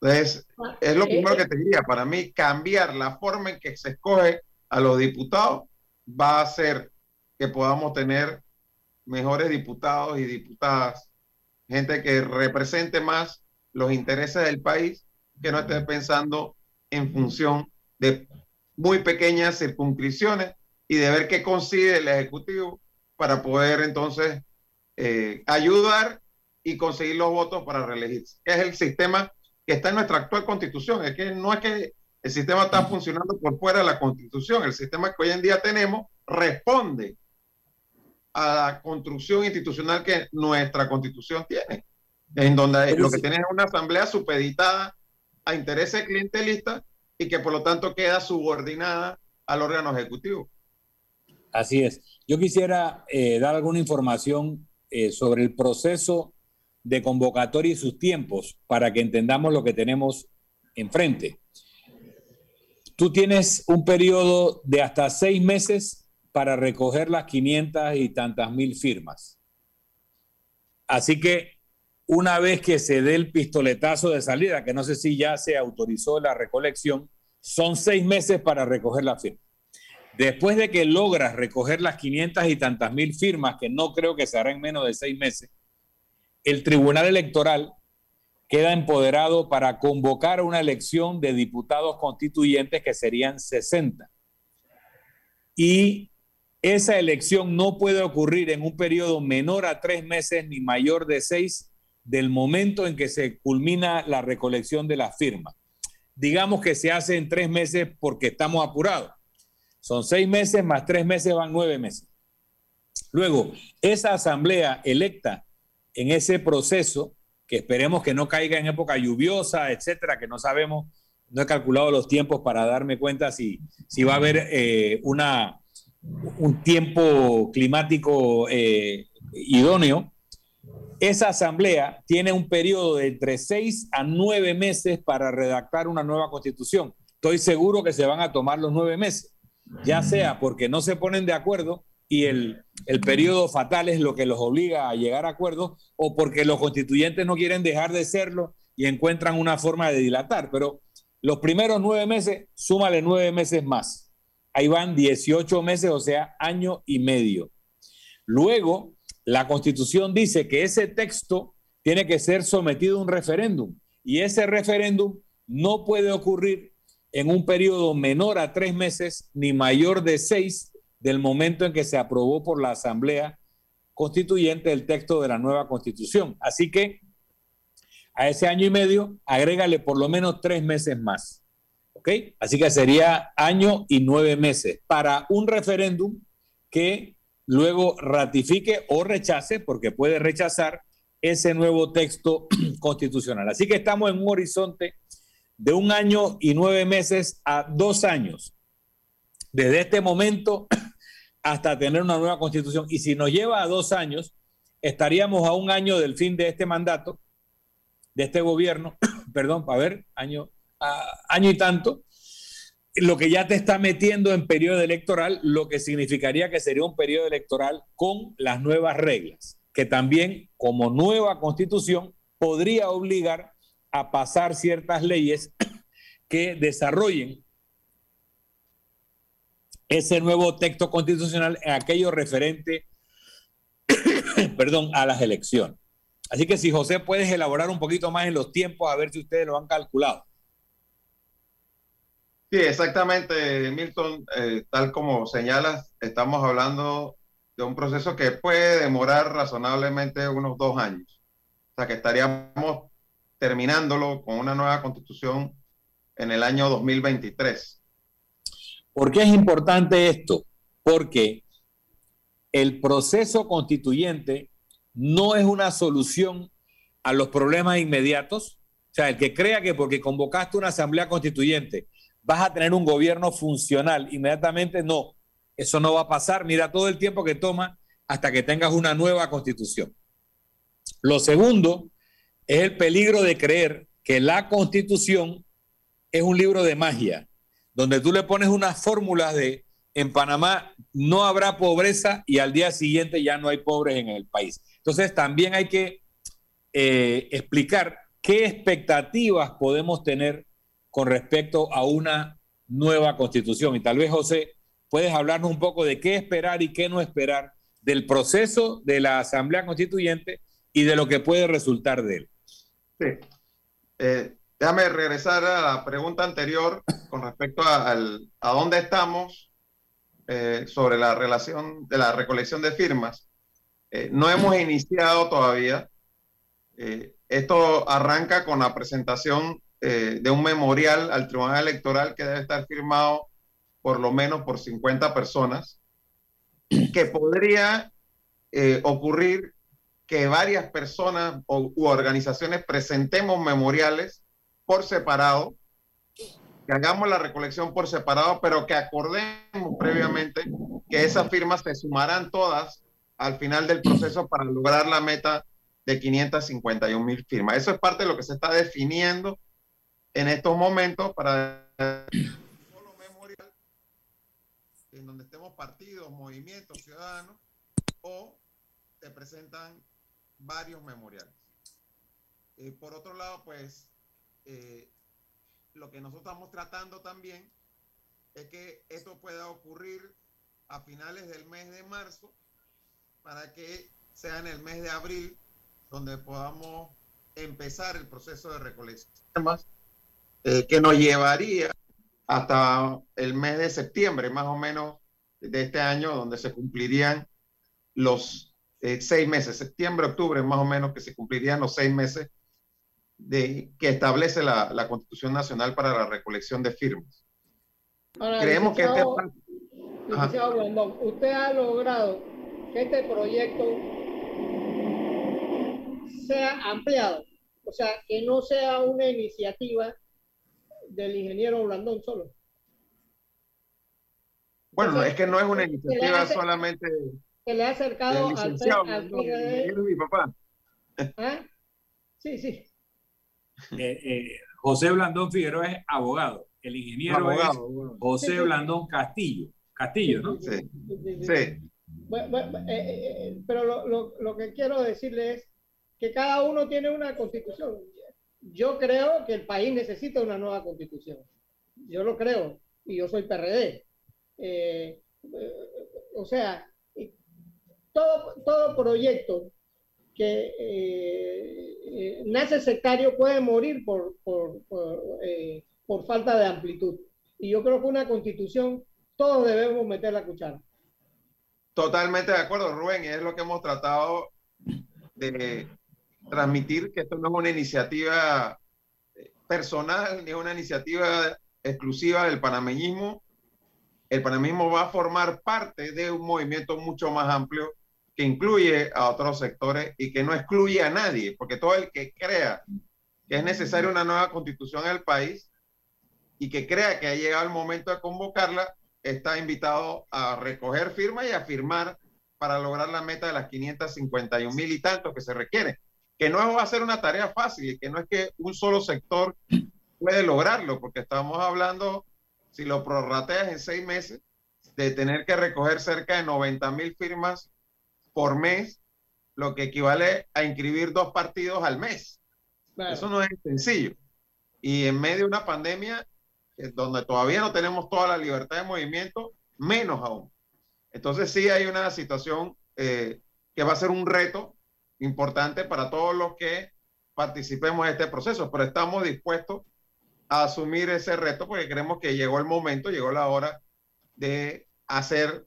Entonces, es lo primero que te diría, para mí cambiar la forma en que se escoge a los diputados va a hacer que podamos tener mejores diputados y diputadas, gente que represente más los intereses del país, que no esté pensando en función de muy pequeñas circunscripciones y de ver qué consigue el Ejecutivo para poder entonces eh, ayudar y conseguir los votos para reelegirse. Es el sistema que está en nuestra actual constitución. Es que no es que el sistema está funcionando por fuera de la constitución. El sistema que hoy en día tenemos responde a la construcción institucional que nuestra constitución tiene en donde lo que tiene es una asamblea supeditada a intereses clientelistas y que por lo tanto queda subordinada al órgano ejecutivo. Así es. Yo quisiera eh, dar alguna información eh, sobre el proceso de convocatoria y sus tiempos para que entendamos lo que tenemos enfrente. Tú tienes un periodo de hasta seis meses para recoger las 500 y tantas mil firmas. Así que una vez que se dé el pistoletazo de salida, que no sé si ya se autorizó la recolección, son seis meses para recoger la firma. Después de que logras recoger las 500 y tantas mil firmas, que no creo que se hará en menos de seis meses, el Tribunal Electoral queda empoderado para convocar una elección de diputados constituyentes que serían 60. Y esa elección no puede ocurrir en un periodo menor a tres meses ni mayor de seis del momento en que se culmina la recolección de la firma. Digamos que se hace en tres meses porque estamos apurados. Son seis meses más tres meses van nueve meses. Luego, esa asamblea electa en ese proceso, que esperemos que no caiga en época lluviosa, etcétera, que no sabemos, no he calculado los tiempos para darme cuenta si, si va a haber eh, una, un tiempo climático eh, idóneo. Esa asamblea tiene un periodo de entre seis a nueve meses para redactar una nueva constitución. Estoy seguro que se van a tomar los nueve meses, ya sea porque no se ponen de acuerdo y el, el periodo fatal es lo que los obliga a llegar a acuerdos o porque los constituyentes no quieren dejar de serlo y encuentran una forma de dilatar. Pero los primeros nueve meses, súmale nueve meses más. Ahí van 18 meses, o sea, año y medio. Luego, la constitución dice que ese texto tiene que ser sometido a un referéndum y ese referéndum no puede ocurrir en un periodo menor a tres meses ni mayor de seis del momento en que se aprobó por la Asamblea Constituyente el texto de la nueva Constitución. Así que a ese año y medio, agrégale por lo menos tres meses más. ¿Ok? Así que sería año y nueve meses para un referéndum que luego ratifique o rechace, porque puede rechazar ese nuevo texto <clears throat> constitucional. Así que estamos en un horizonte de un año y nueve meses a dos años. Desde este momento <clears throat> hasta tener una nueva constitución. Y si nos lleva a dos años, estaríamos a un año del fin de este mandato, de este gobierno, <clears throat> perdón, para ver, año, año y tanto, lo que ya te está metiendo en periodo electoral, lo que significaría que sería un periodo electoral con las nuevas reglas, que también como nueva constitución podría obligar a pasar ciertas leyes <clears throat> que desarrollen ese nuevo texto constitucional en aquello referente, <coughs> perdón, a las elecciones. Así que si José puedes elaborar un poquito más en los tiempos, a ver si ustedes lo han calculado. Sí, exactamente, Milton. Eh, tal como señalas, estamos hablando de un proceso que puede demorar razonablemente unos dos años. O sea, que estaríamos terminándolo con una nueva constitución en el año 2023. ¿Por qué es importante esto? Porque el proceso constituyente no es una solución a los problemas inmediatos. O sea, el que crea que porque convocaste una asamblea constituyente vas a tener un gobierno funcional inmediatamente, no. Eso no va a pasar. Mira todo el tiempo que toma hasta que tengas una nueva constitución. Lo segundo es el peligro de creer que la constitución es un libro de magia donde tú le pones unas fórmulas de en Panamá no habrá pobreza y al día siguiente ya no hay pobres en el país. Entonces también hay que eh, explicar qué expectativas podemos tener con respecto a una nueva constitución. Y tal vez, José, puedes hablarnos un poco de qué esperar y qué no esperar del proceso de la Asamblea Constituyente y de lo que puede resultar de él. Sí. Eh, Déjame regresar a la pregunta anterior con respecto a, a dónde estamos eh, sobre la relación de la recolección de firmas. Eh, no hemos iniciado todavía. Eh, esto arranca con la presentación de un memorial al Tribunal Electoral que debe estar firmado por lo menos por 50 personas, que podría ocurrir que varias personas o, u organizaciones presentemos memoriales por separado, que hagamos la recolección por separado, pero que acordemos previamente que esas firmas se sumarán todas al final del proceso para lograr la meta de 551 mil firmas. Eso es parte de lo que se está definiendo en estos momentos para solo memorial, en donde estemos partidos, movimientos, ciudadanos, o se presentan varios memoriales. Eh, por otro lado, pues eh, lo que nosotros estamos tratando también es que esto pueda ocurrir a finales del mes de marzo para que sea en el mes de abril donde podamos empezar el proceso de recolección. Eh, que nos llevaría hasta el mes de septiembre, más o menos de este año, donde se cumplirían los eh, seis meses, septiembre, octubre, más o menos, que se cumplirían los seis meses de, que establece la, la, Constitución Nacional para la recolección de firmas. Creemos que este Blandón, usted ha logrado que este proyecto sea ampliado, o sea, que no sea una iniciativa del ingeniero Blandón solo. Bueno, es que no es una iniciativa solamente. Que le ha acercado al, al mi papá. ¿Ah? Sí, sí. Eh, eh, José Blandón Figueroa es abogado. El ingeniero es José Blandón Castillo. Castillo, ¿no? Sí. sí. Eh, pero lo, lo, lo que quiero decirle es que cada uno tiene una constitución. Yo creo que el país necesita una nueva constitución. Yo lo creo. Y yo soy PRD. o sea, todo, todo proyecto que eh, eh, nace sectario puede morir por, por, eh, por, falta de amplitud. Y yo creo que una constitución, todos debemos meter la cuchara. Totalmente de acuerdo, Rubén, es lo que hemos tratado de transmitir, que esto no es una iniciativa personal, ni una iniciativa exclusiva del panameñismo. El panameñismo va a formar parte de un movimiento mucho más amplio que incluye a otros sectores y que no excluye a nadie, porque todo el que crea que es necesaria una nueva constitución en el país y que crea que ha llegado el momento de convocarla, está invitado a recoger firmas y a firmar para lograr la meta de las 551 mil y tantos que se requiere, que no va a ser una tarea fácil y que no es que un solo sector puede lograrlo, porque estamos hablando, si lo prorrateas en seis meses, de tener que recoger cerca de 90 mil firmas por mes, lo que equivale a inscribir dos partidos al mes. Eso no es sencillo. Y en medio de una pandemia, donde todavía no tenemos toda la libertad de movimiento, menos aún. Entonces sí hay una situación eh, que va a ser un reto importante para todos los que participemos en este proceso, pero estamos dispuestos a asumir ese reto porque creemos que llegó el momento, llegó la hora de hacer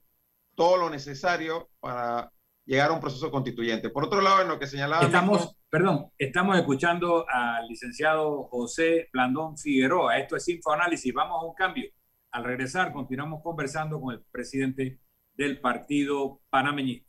todo lo necesario para llegar a un proceso constituyente. Por otro lado, en lo que señalaba... Estamos, perdón, estamos escuchando al licenciado José Blandón Figueroa. Esto es Infoanálisis. Vamos a un cambio. Al regresar, continuamos conversando con el presidente del partido panameñista.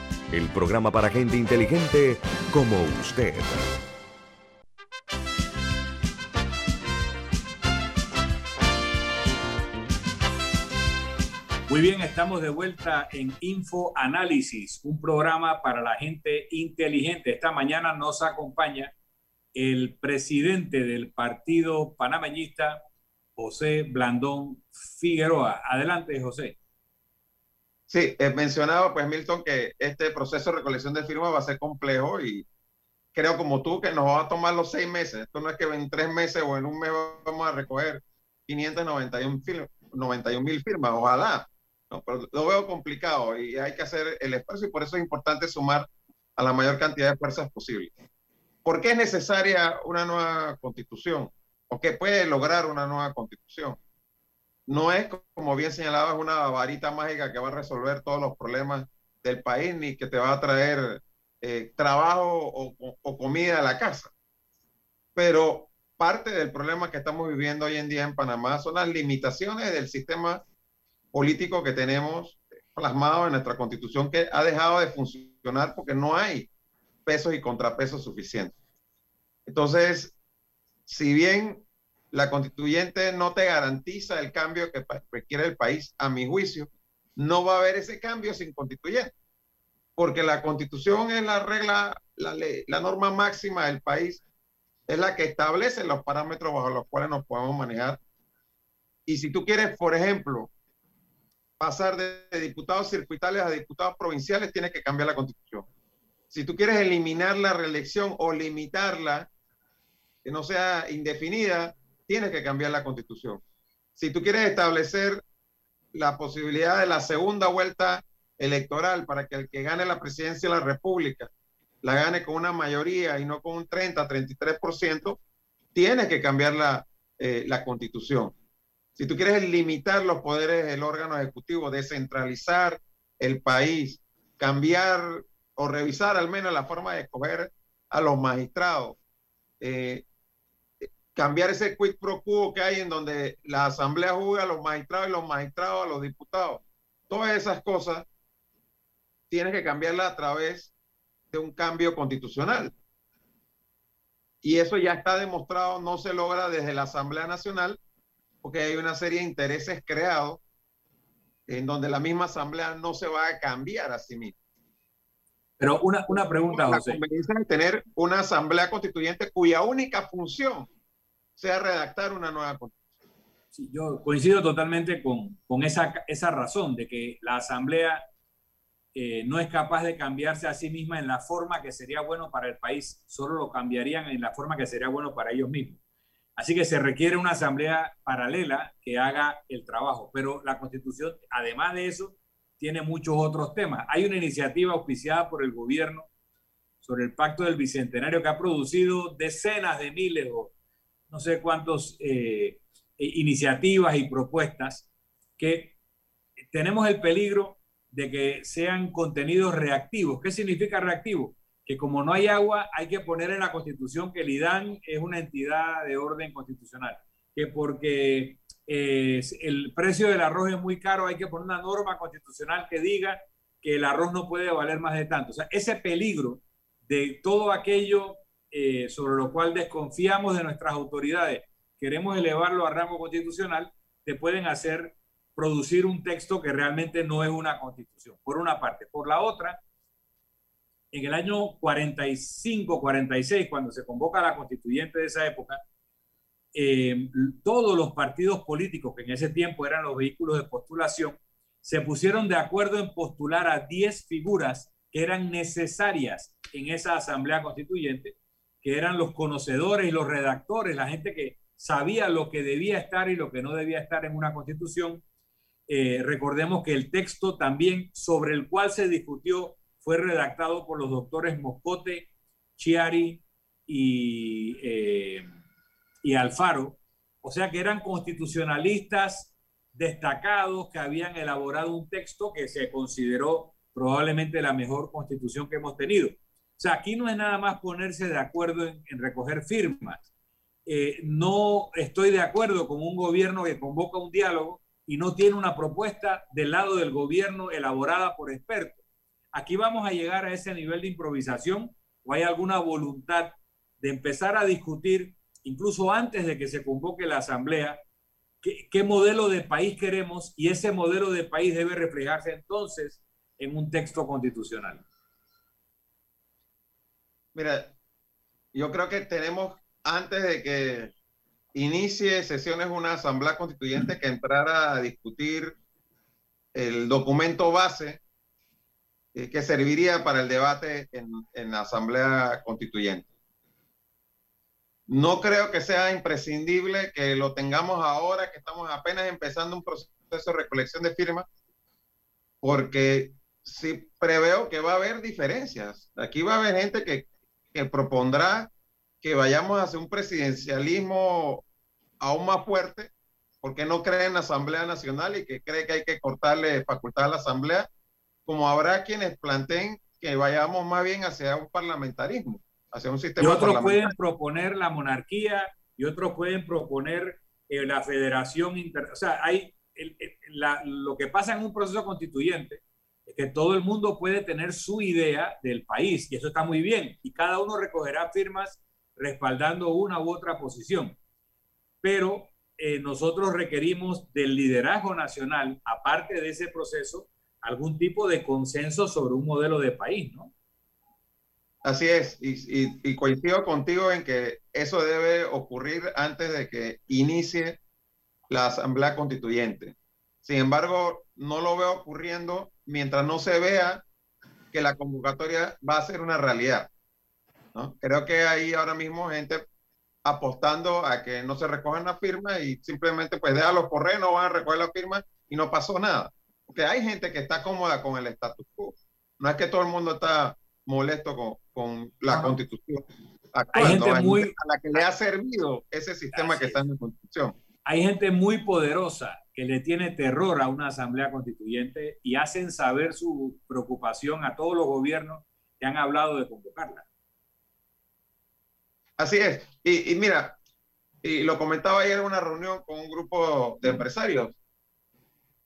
el programa para gente inteligente como usted. Muy bien, estamos de vuelta en Info Análisis, un programa para la gente inteligente. Esta mañana nos acompaña el presidente del partido panameñista, José Blandón Figueroa. Adelante, José. Sí, he mencionado, pues, Milton, que este proceso de recolección de firmas va a ser complejo y creo como tú que nos va a tomar los seis meses. Esto no es que en tres meses o en un mes vamos a recoger 591 mil firmas. Ojalá, no, pero lo veo complicado y hay que hacer el esfuerzo y por eso es importante sumar a la mayor cantidad de fuerzas posible. ¿Por qué es necesaria una nueva constitución? ¿O qué puede lograr una nueva constitución? No es, como bien señalaba, una varita mágica que va a resolver todos los problemas del país ni que te va a traer eh, trabajo o, o comida a la casa. Pero parte del problema que estamos viviendo hoy en día en Panamá son las limitaciones del sistema político que tenemos plasmado en nuestra constitución que ha dejado de funcionar porque no hay pesos y contrapesos suficientes. Entonces, si bien la constituyente no te garantiza el cambio que requiere el país, a mi juicio, no va a haber ese cambio sin constituyente, porque la constitución es la regla, la, ley, la norma máxima del país es la que establece los parámetros bajo los cuales nos podemos manejar. Y si tú quieres, por ejemplo, pasar de diputados circuitales a diputados provinciales, tienes que cambiar la constitución. Si tú quieres eliminar la reelección o limitarla, que no sea indefinida, tienes que cambiar la constitución. Si tú quieres establecer la posibilidad de la segunda vuelta electoral para que el que gane la presidencia de la República la gane con una mayoría y no con un 30, 33%, tienes que cambiar la, eh, la constitución. Si tú quieres limitar los poderes del órgano ejecutivo, descentralizar el país, cambiar o revisar al menos la forma de escoger a los magistrados, eh, cambiar ese quid pro quo que hay en donde la asamblea juega a los magistrados y los magistrados a los diputados. Todas esas cosas tienes que cambiarlas a través de un cambio constitucional. Y eso ya está demostrado, no se logra desde la Asamblea Nacional, porque hay una serie de intereses creados en donde la misma Asamblea no se va a cambiar a sí misma. Pero una, una pregunta, José. La conveniencia de tener una Asamblea Constituyente cuya única función sea redactar una nueva constitución. Sí, yo coincido totalmente con, con esa, esa razón de que la Asamblea eh, no es capaz de cambiarse a sí misma en la forma que sería bueno para el país, solo lo cambiarían en la forma que sería bueno para ellos mismos. Así que se requiere una asamblea paralela que haga el trabajo, pero la constitución, además de eso, tiene muchos otros temas. Hay una iniciativa auspiciada por el gobierno sobre el pacto del bicentenario que ha producido decenas de miles o no sé cuántas eh, iniciativas y propuestas que tenemos el peligro de que sean contenidos reactivos. ¿Qué significa reactivo? Que como no hay agua, hay que poner en la Constitución que el IDAN es una entidad de orden constitucional. Que porque eh, el precio del arroz es muy caro, hay que poner una norma constitucional que diga que el arroz no puede valer más de tanto. O sea, ese peligro de todo aquello eh, sobre lo cual desconfiamos de nuestras autoridades, queremos elevarlo a rango constitucional, te pueden hacer producir un texto que realmente no es una constitución, por una parte. Por la otra, en el año 45, 46, cuando se convoca la constituyente de esa época, eh, todos los partidos políticos, que en ese tiempo eran los vehículos de postulación, se pusieron de acuerdo en postular a 10 figuras que eran necesarias en esa asamblea constituyente, que eran los conocedores y los redactores, la gente que sabía lo que debía estar y lo que no debía estar en una constitución, eh, recordemos que el texto también sobre el cual se discutió fue redactado por los doctores Moscote, Chiari eh, y Alfaro. O sea que eran constitucionalistas destacados que habían elaborado un texto que se consideró probablemente la mejor constitución que hemos tenido. O sea, aquí no es nada más ponerse de acuerdo en, recoger firmas. Eh, no estoy de acuerdo con un gobierno que convoca un diálogo y no tiene una propuesta del lado del gobierno elaborada por expertos. Aquí vamos a llegar a ese nivel de improvisación o hay alguna voluntad de empezar a discutir, incluso antes de que se convoque la asamblea, qué, qué modelo de país queremos y ese modelo de país debe reflejarse entonces en un texto constitucional. Mira, yo creo que tenemos, antes de que inicie sesiones una asamblea constituyente que entrara a discutir el documento base eh, que serviría para el debate en, en, la asamblea constituyente. No creo que sea imprescindible que lo tengamos ahora, que estamos apenas empezando un proceso de recolección de firmas, porque sí preveo que va a haber diferencias. Aquí va a haber gente que, que propondrá que vayamos hacia un presidencialismo aún más fuerte, porque no cree en la Asamblea Nacional y que cree que hay que cortarle facultad a la Asamblea, como habrá quienes planteen que vayamos más bien hacia un parlamentarismo, hacia un sistema. Y otros pueden proponer la monarquía y otros pueden proponer eh, la federación inter... O sea, hay lo que pasa en un proceso constituyente que todo el mundo puede tener su idea del país y eso está muy bien y cada uno recogerá firmas respaldando una u otra posición. Pero eh, nosotros requerimos del liderazgo nacional, aparte de ese proceso, algún tipo de consenso sobre un modelo de país, ¿no? Así es, y, coincido contigo en que eso debe ocurrir antes de que inicie la Asamblea Constituyente. Sin embargo, no lo veo ocurriendo mientras no se vea que la convocatoria va a ser una realidad. Creo que hay ahora mismo gente apostando a que no se recojan las firmas y simplemente pues déjalo correr, no van a recoger las firmas y no pasó nada. Porque hay gente que está cómoda con el status quo. No es que todo el mundo está molesto con, con la constitución actual. Hay gente muy... a la que le ha servido ese sistema que está en la constitución. Hay gente muy poderosa que le tiene terror a una asamblea constituyente y hacen saber su preocupación a todos los gobiernos que han hablado de convocarla. Así es. Y, mira, y lo comentaba ayer en una reunión con un grupo de empresarios.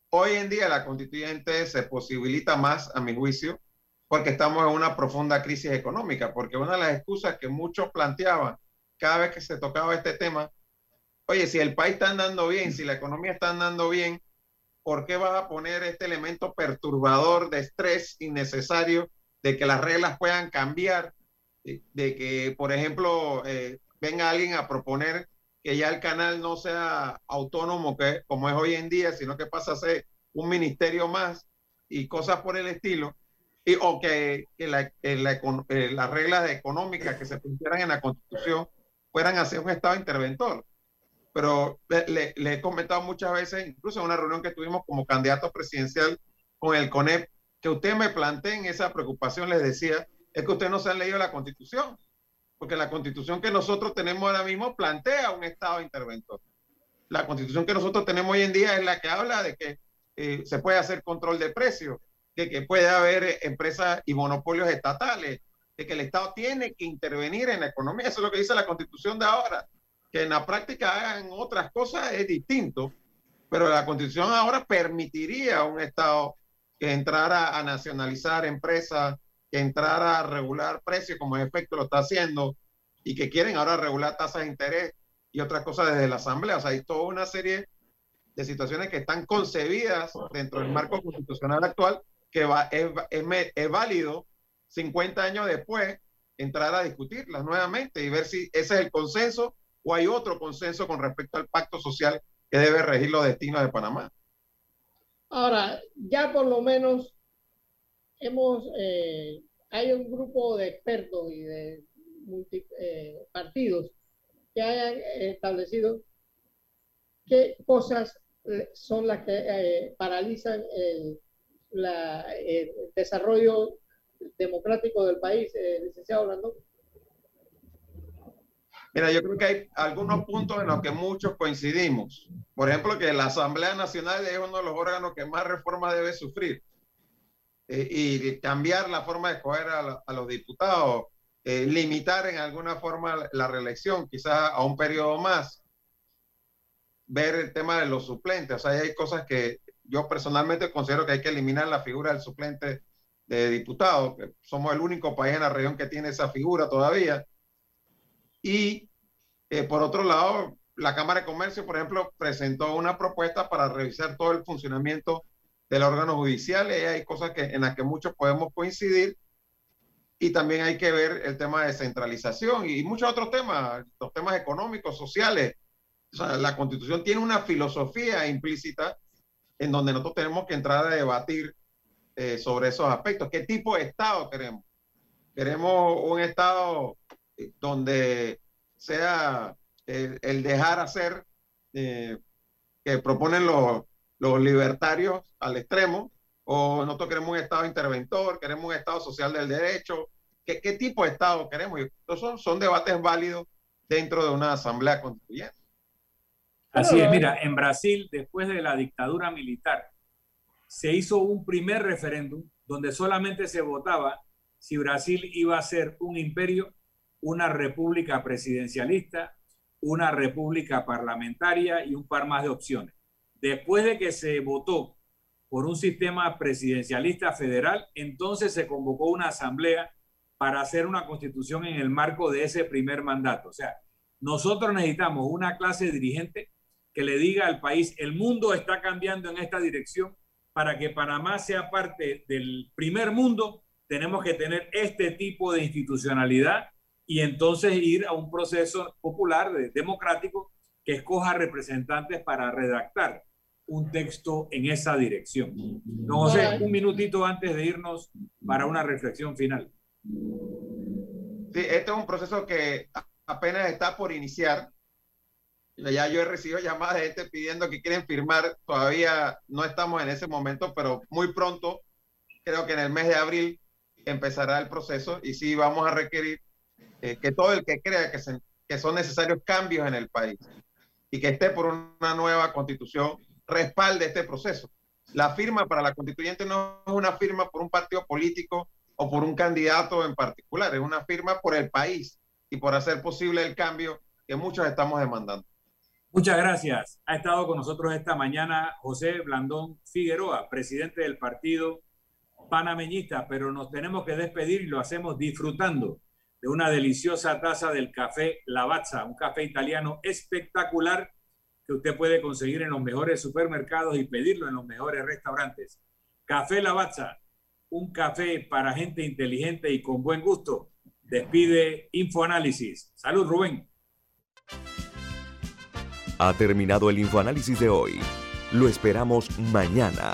Hoy en día la constituyente se posibilita más, a mi juicio, porque estamos en una profunda crisis económica, porque una de las excusas que muchos planteaban cada vez que se tocaba este tema, oye, si el país está andando bien, si la economía está andando bien, ¿por qué vas a poner este elemento perturbador de estrés innecesario de que las reglas puedan cambiar, de, que, por ejemplo, eh, venga alguien a proponer que ya el canal no sea autónomo que, como es hoy en día, sino que pasa a ser un ministerio más y cosas por el estilo? y, o que, eh, las reglas económicas que se pusieran en la Constitución fueran hacia un Estado interventor. Pero le, he comentado muchas veces, incluso en una reunión que tuvimos como candidato presidencial con el CONEP, que ustedes me planteen esa preocupación, les decía, es que ustedes no se han leído la Constitución, porque la Constitución que nosotros tenemos ahora mismo plantea un Estado interventor. La Constitución que nosotros tenemos hoy en día es la que habla de que eh, se puede hacer control de precios, de que puede haber empresas y monopolios estatales, de que el Estado tiene que intervenir en la economía. Eso es lo que dice la constitución de ahora. Que en la práctica hagan otras cosas es distinto, pero la constitución ahora permitiría a un Estado que entrara a nacionalizar empresas, que entrara a regular precios, como en efecto lo está haciendo, y que quieren ahora regular tasas de interés y otras cosas desde la Asamblea. O sea, hay toda una serie de situaciones que están concebidas dentro del marco constitucional actual que va, es, es, válido 50 años después entrar a discutirlas nuevamente y ver si ese es el consenso o hay otro consenso con respecto al pacto social que debe regir los destinos de Panamá. Ahora, ya por lo menos hemos, eh, hay un grupo de expertos y de eh, partidos que hayan establecido qué cosas son las que eh, paralizan el, desarrollo democrático del país, licenciado Orlando? Mira, yo creo que hay algunos puntos en los que muchos coincidimos. Por ejemplo, que la Asamblea Nacional es uno de los órganos que más reformas debe sufrir. Eh, y cambiar la forma de escoger a, los diputados, eh, limitar en alguna forma la reelección, quizás a un periodo más, ver el tema de los suplentes. O sea, hay cosas que yo personalmente considero que hay que eliminar la figura del suplente de diputado, somos el único país en la región que tiene esa figura todavía. Y eh, por otro lado, la Cámara de Comercio, por ejemplo, presentó una propuesta para revisar todo el funcionamiento del órgano judicial y hay cosas que, en las que muchos podemos coincidir. Y también hay que ver el tema de descentralización y muchos otros temas, los temas económicos, sociales. O sea, la constitución tiene una filosofía implícita en donde nosotros tenemos que entrar a debatir eh, sobre esos aspectos. ¿Qué tipo de Estado queremos? Queremos un Estado donde sea el, dejar hacer eh, que proponen los, los libertarios al extremo, o nosotros queremos un Estado interventor, queremos un Estado social del derecho. ¿Qué, qué tipo de Estado queremos? Entonces son, son debates válidos dentro de una asamblea constituyente. Así es, mira, en Brasil, después de la dictadura militar, se hizo un primer referéndum donde solamente se votaba si Brasil iba a ser un imperio, una república presidencialista, una república parlamentaria y un par más de opciones. Después de que se votó por un sistema presidencialista federal, entonces se convocó una asamblea para hacer una constitución en el marco de ese primer mandato. O sea, nosotros necesitamos una clase dirigente que le diga al país, el mundo está cambiando en esta dirección para que Panamá sea parte del primer mundo tenemos que tener este tipo de institucionalidad y entonces ir a un proceso popular, democrático, que escoja representantes para redactar un texto en esa dirección. No José, un minutito antes de irnos para una reflexión final. Sí, este es un proceso que apenas está por iniciar. Ya yo he recibido llamadas de gente pidiendo que quieren firmar. Todavía no estamos en ese momento, pero muy pronto, creo que en el mes de abril, empezará el proceso y sí vamos a requerir eh, que todo el que crea que, que son necesarios cambios en el país y que esté por una nueva constitución respalde este proceso. La firma para la constituyente no es una firma por un partido político o por un candidato en particular, es una firma por el país y por hacer posible el cambio que muchos estamos demandando. Muchas gracias. Ha estado con nosotros esta mañana José Blandón Figueroa, presidente del partido panameñista, pero nos tenemos que despedir y lo hacemos disfrutando de una deliciosa taza del café Lavazza, un café italiano espectacular que usted puede conseguir en los mejores supermercados y pedirlo en los mejores restaurantes. Café Lavazza, un café para gente inteligente y con buen gusto. Despide Infoanálisis. Salud, Rubén. Ha terminado el Infoanálisis de hoy. Lo esperamos mañana